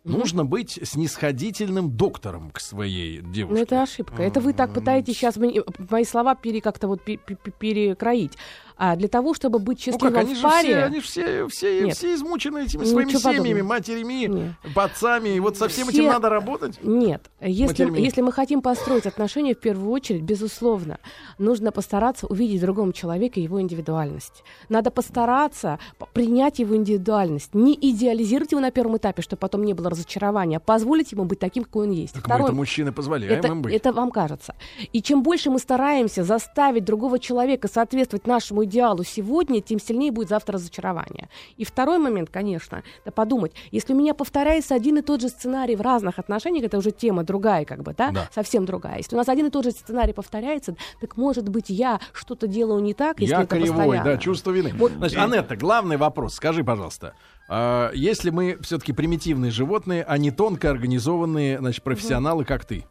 нужно быть снисходительным доктором к своей девушке. Ну, это ошибка. Это вы так пытаетесь сейчас мои слова пере, как-то вот пе- пе- пе- перекроить. А для того, чтобы быть Ну счастливым как, они в же паре... все, они же все, все, Нет. все измучены этими Ничего своими семьями, подобного. матерями, отцами, и вот со всем Все- этим надо работать. Нет. Если, если мы хотим построить отношения, в первую очередь, безусловно, нужно постараться увидеть в другом человеке его индивидуальность. Надо постараться принять его индивидуальность. Не идеализировать его на первом этапе, чтобы потом не было разочарования, а позволить ему быть таким, какой он есть. Так мы это мужчины позволяем это, им быть. это вам кажется. И чем больше мы стараемся заставить другого человека соответствовать нашему идеалу сегодня, тем сильнее будет завтра разочарование. И второй момент, конечно, это подумать, если у меня повторяется один и тот же сценарий в разных отношениях, это уже тема другая, как бы, да, Да. совсем другая. Если у нас один и тот же сценарий повторяется, так может быть я что-то делаю не так, если Я это кривой, постоянно. да, чувство вины. Значит, Анетта, главный вопрос. Скажи, пожалуйста, а, если мы все-таки примитивные животные, а не тонко организованные, значит, профессионалы, как ты,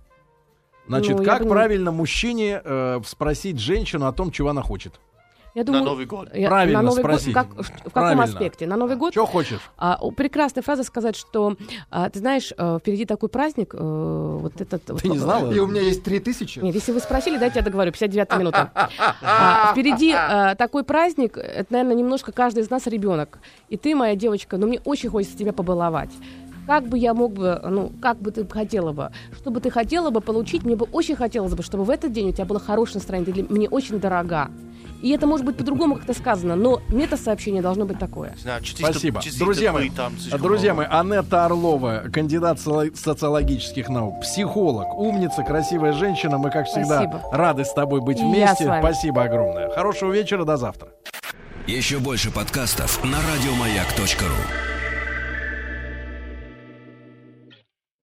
значит, Ну, как бы правильно мужчине э, спросить женщину о том, чего она хочет? Я думаю, Новый год. я- Правильно на Новый год спроси. как- в каком Правильно. аспекте? На Новый год? Что хочешь? А, прекрасная фраза сказать, что а, ты знаешь, а, впереди такой праздник, э, вот этот. вот, не знала? И у меня есть три тысячи. Нет, если вы спросили, дайте я договорю, 59 минута. А, впереди а, такой праздник, это, наверное, немножко каждый из нас ребенок. И ты, моя девочка, ну мне очень хочется тебя побаловать. Как бы я мог бы, ну, как бы ты хотела бы, что бы ты хотела бы получить, мне бы очень хотелось бы, чтобы в этот день у тебя было хорошее настроение, ты для- мне очень дорога. И это может быть по-другому как-то сказано, но мета-сообщение должно быть такое. Спасибо. Друзья мои, друзья мои, Анетта Орлова, кандидат соци- социологических наук, психолог, умница, красивая женщина. Мы, как всегда, Спасибо. рады с тобой быть вместе. Спасибо огромное. Хорошего вечера, до завтра. Еще больше подкастов на радиомаяк.ру.